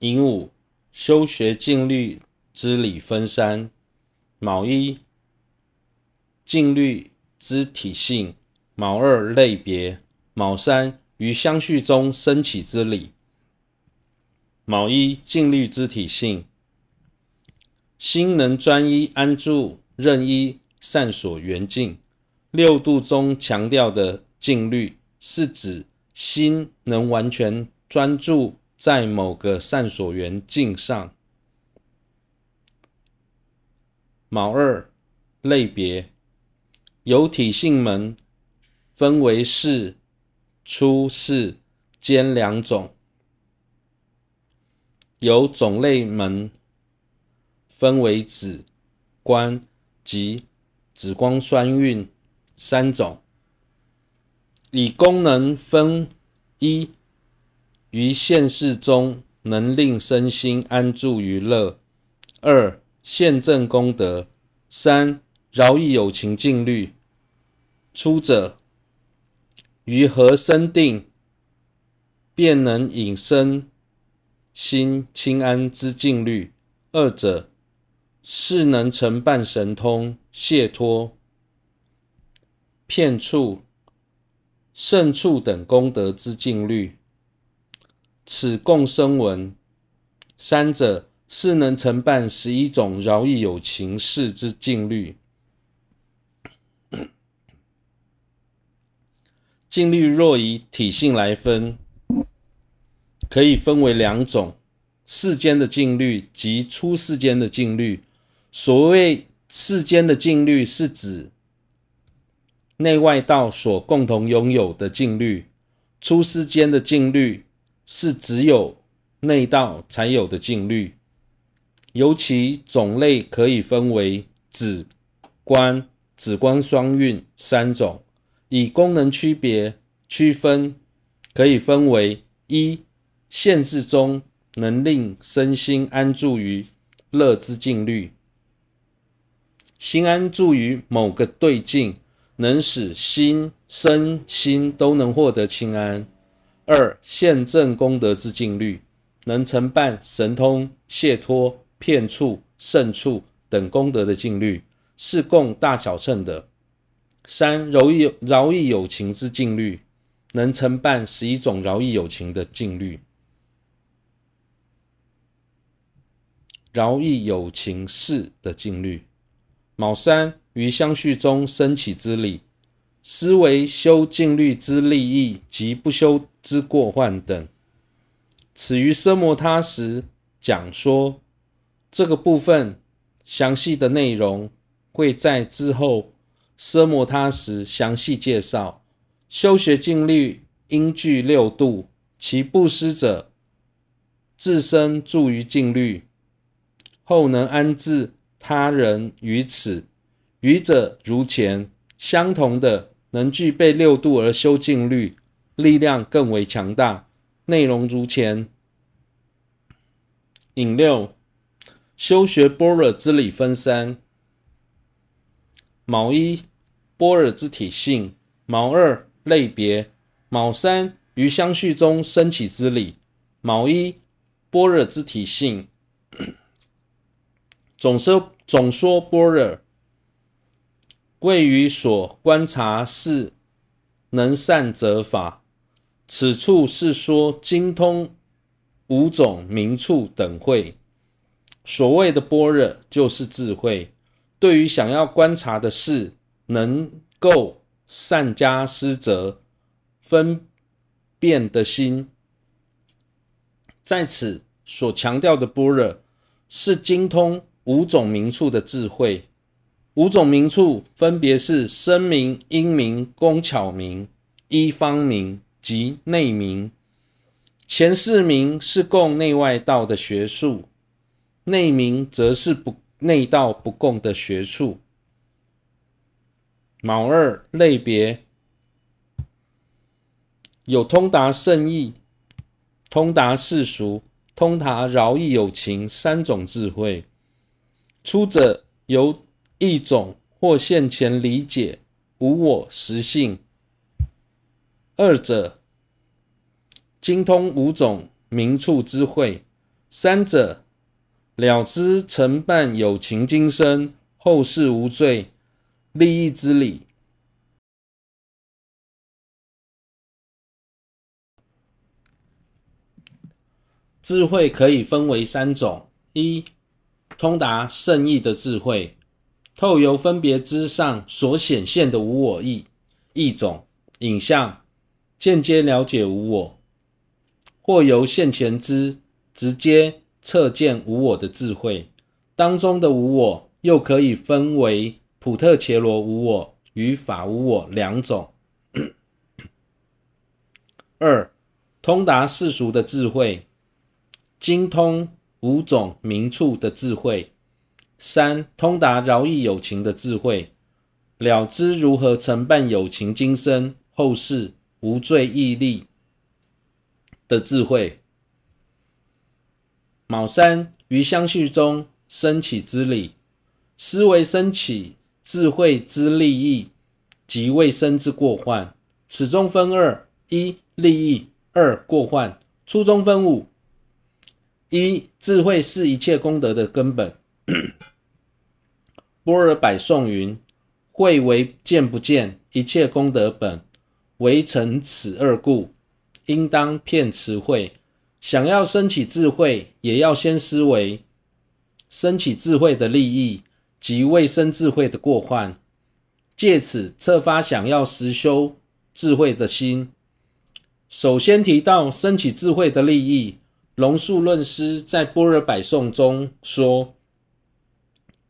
寅午，修学静虑之理分三：卯一，静虑之体性；卯二，类别；卯三，于相续中生起之理。卯一，静虑之体性。心能专一安住，任一善所缘境。六度中强调的静律，是指心能完全专注在某个善所缘境上。卯二，类别，有体性门，分为释、出、世间两种；有种类门。分为子、官及子光双运三种，以功能分一于现世中能令身心安住于乐；二现正功德；三饶益有情静虑。出者于何生定，便能引身心清安之境律；二者。是能成办神通、解脱、遍处、胜处等功德之境律，此共生文。三者是能承办十一种饶益有情事之静虑。静虑若以体性来分，可以分为两种：世间的静虑及出世间的静虑。所谓世间的静虑，是指内外道所共同拥有的静虑；出世间的静虑，是只有内道才有的静律。尤其种类可以分为止、观、止观双运三种，以功能区别区分，可以分为一现世中能令身心安住于乐之静虑。心安住于某个对境，能使心身心都能获得清安。二现证功德之静虑，能承办神通、解脱、骗处、胜处等功德的静虑，是共大小乘的。三饶益饶益有情之静虑，能承办十一种饶益有情的静虑。饶益有情事的静虑。卯三于相续中升起之理，思维修静虑之利益及不修之过患等。此于奢摩他时讲说，这个部分详细的内容会在之后奢摩他时详细介绍。修学静虑应具六度，其布施者自身住于静律，后能安置。他人于此，愚者如前，相同的能具备六度而修静律，力量更为强大。内容如前。引六，修学般若之理分三：毛一，般若之体性；毛二，类别；毛三，于相续中生起之理。毛一，般若之体性，总说。总说般若，谓于所观察事能善则法。此处是说精通五种名处等会。所谓的般若，就是智慧。对于想要观察的事，能够善加施责、分辨的心。在此所强调的般若，是精通。五种名处的智慧，五种名处分别是声明、音名、工巧名、医方名及内明。前四明是共内外道的学术，内明则是不内道不共的学术。卯二类别，有通达圣意、通达世俗、通达饶益有情三种智慧。出者由一种或现前理解无我实性；二者精通五种名处之慧；三者了知承办有情今生，后世无罪，利益之理。智慧可以分为三种：一、通达圣意的智慧，透由分别之上所显现的无我意；一种影像，间接了解无我，或由现前知直接测见无我的智慧。当中的无我又可以分为普特伽罗无我与法无我两种。二、通达世俗的智慧。精通五种名处的智慧，三通达饶益有情的智慧，了知如何承办有情今生后世无罪义利的智慧。卯三于相续中生起之理，思维升起智慧之利益及未生之过患。此中分二：一利益，二过患。初中分五。一智慧是一切功德的根本。般若百颂云：“慧为见不见，一切功德本。唯成此二故，应当遍持慧。想要生起智慧，也要先思维生起智慧的利益及未生智慧的过患，借此策发想要实修智慧的心。首先提到生起智慧的利益。”龙树论师在《般若百颂》中说：“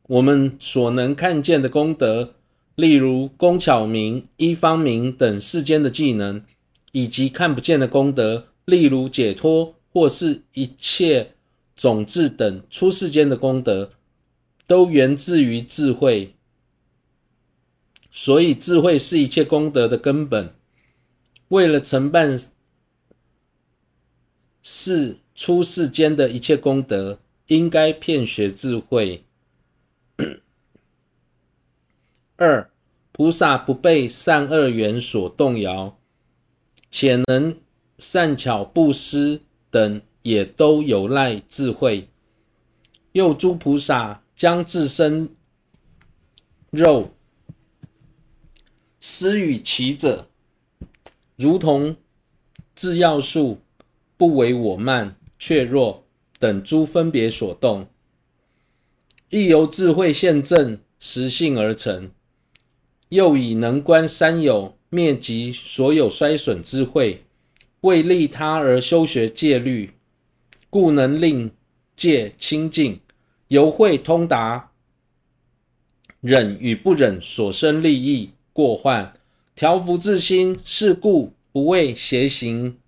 我们所能看见的功德，例如工巧明、医方明等世间的技能，以及看不见的功德，例如解脱或是一切种智等出世间的功德，都源自于智慧。所以，智慧是一切功德的根本。为了承办事。”出世间的一切功德，应该遍学智慧。二、菩萨不被善恶缘所动摇，且能善巧布施等，也都有赖智慧。又诸菩萨将自身肉施与其者，如同制药树，不为我慢。怯弱等诸分别所动，亦由智慧现证实性而成。又以能观三有灭及所有衰损之慧，为利他而修学戒律，故能令戒清净。由慧通达忍与不忍所生利益过患，调伏自心，是故不为邪行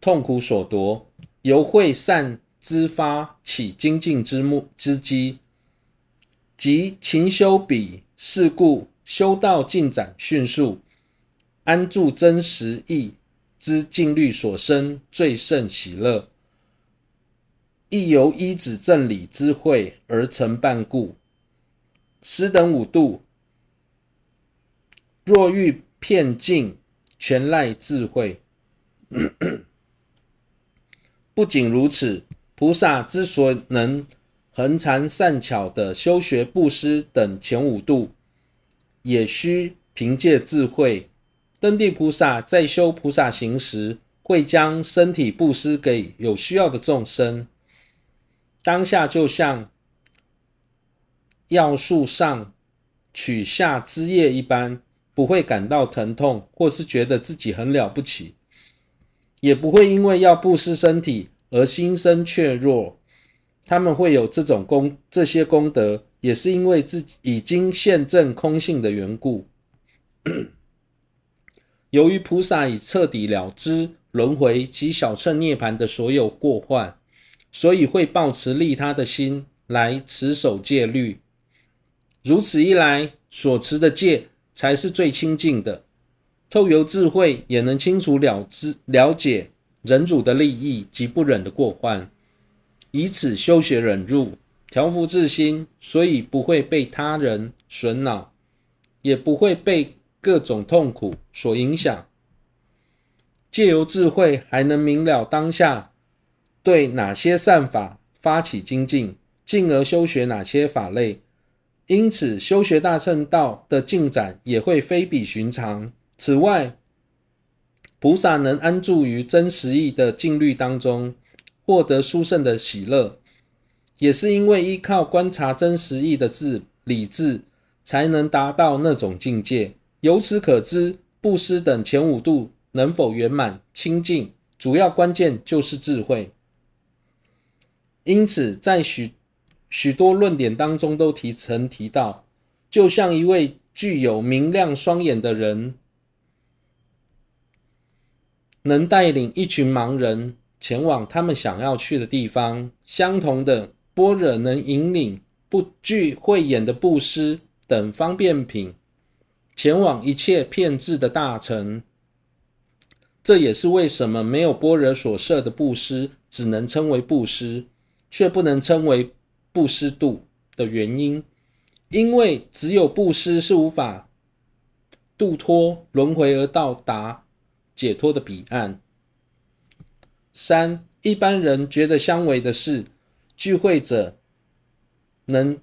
痛苦所夺。由慧善知发起精进之目之机，即勤修彼，是故修道进展迅速，安住真实义之静虑所生最胜喜乐，亦由一子正理之慧而成办故。十等五度，若欲遍尽，全赖智慧。不仅如此，菩萨之所能恒常善巧的修学布施等前五度，也需凭借智慧。登地菩萨在修菩萨行时，会将身体布施给有需要的众生，当下就像药树上取下枝叶一般，不会感到疼痛，或是觉得自己很了不起。也不会因为要布施身体而心生怯弱，他们会有这种功，这些功德，也是因为自己已经现证空性的缘故。由于菩萨已彻底了知轮回及小乘涅槃的所有过患，所以会抱持利他的心来持守戒律。如此一来，所持的戒才是最清净的。透由智慧，也能清楚了知了解忍辱的利益及不忍的过患，以此修学忍辱，调伏自心，所以不会被他人损恼，也不会被各种痛苦所影响。借由智慧，还能明了当下对哪些善法发起精进，进而修学哪些法类。因此，修学大乘道的进展也会非比寻常。此外，菩萨能安住于真实义的静虑当中，获得殊胜的喜乐，也是因为依靠观察真实义的智理智，才能达到那种境界。由此可知，布施等前五度能否圆满清净，主要关键就是智慧。因此，在许许多论点当中都提曾提到，就像一位具有明亮双眼的人，能带领一群盲人前往他们想要去的地方。相同的，般若能引领不具慧眼的布施等方便品前往一切骗智的大乘。这也是为什么没有般若所设的布施，只能称为布施，却不能称为。布施度的原因，因为只有布施是无法度脱轮回而到达解脱的彼岸。三，一般人觉得相违的是，聚会者能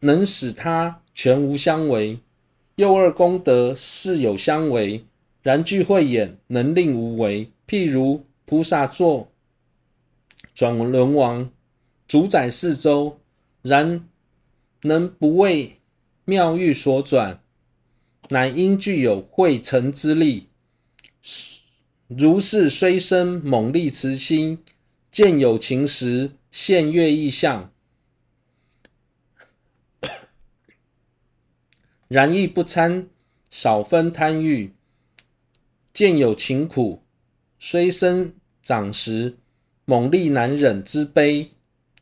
能使他全无相违；又二功德是有相违，然聚会眼能令无违。譬如菩萨作转轮王，主宰四周。然能不为妙欲所转，乃因具有慧成之力。如是虽生猛力慈心，见有情时现乐意相，然亦不参少分贪欲。见有情苦，虽生长时猛力难忍之悲。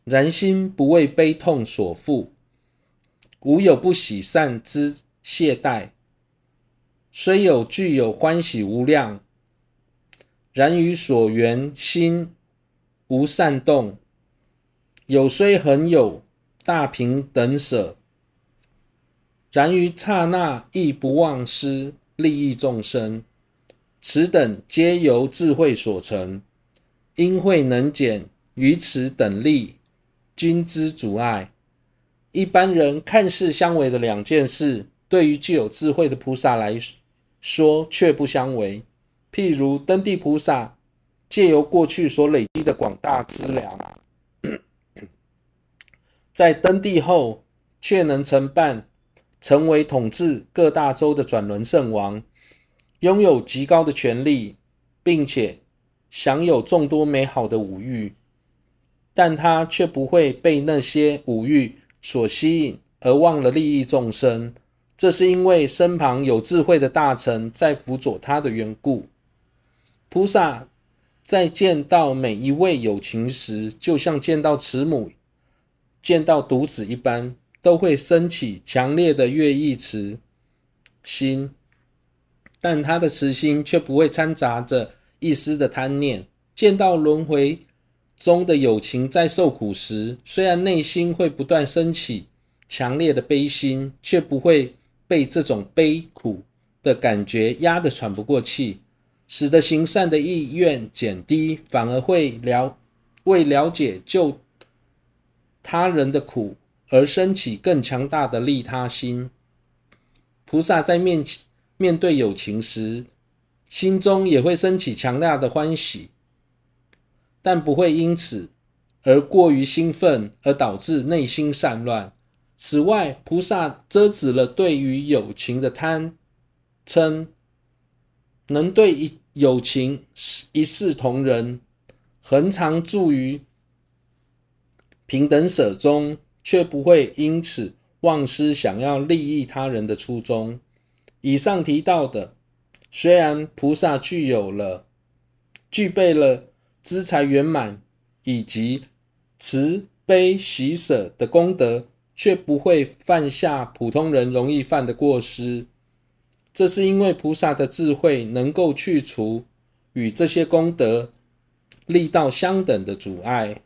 然心不为悲痛所缚，无有不喜善之懈怠，虽有具有欢喜无量，然于所缘心无善动，有虽恒有大平等舍，然于刹那亦不忘失利益众生。此等皆由智慧所成，因慧能减于此等利。均之阻碍，一般人看似相违的两件事，对于具有智慧的菩萨来说却不相违。譬如登地菩萨，借由过去所累积的广大资粮，在登地后却能承办成为统治各大洲的转轮圣王，拥有极高的权力，并且享有众多美好的五欲。但他却不会被那些五欲所吸引，而忘了利益众生。这是因为身旁有智慧的大臣在辅佐他的缘故。菩萨在见到每一位有情时，就像见到慈母见到独子一般，都会升起强烈的乐意慈心。但他的慈心却不会掺杂着一丝的贪念。见到轮回中的有情在受苦时，虽然内心会不断升起强烈的悲心，却不会被这种悲苦的感觉压得喘不过气，使得行善的意愿减低，反而会了为了解救他人的苦而升起更强大的利他心。菩萨在面面对友情时，心中也会升起强大的欢喜。但不会因此而过于兴奋，而导致内心散乱。此外，菩萨遮止了对于友情的贪嗔，能对一友情一视同仁，恒常住于平等舍中，却不会因此忘失想要利益他人的初衷。以上提到的，虽然菩萨具有了具备了。资财圆满以及慈悲喜舍的功德，却不会犯下普通人容易犯的过失。这是因为菩萨的智慧能够去除与这些功德力道相等的阻碍。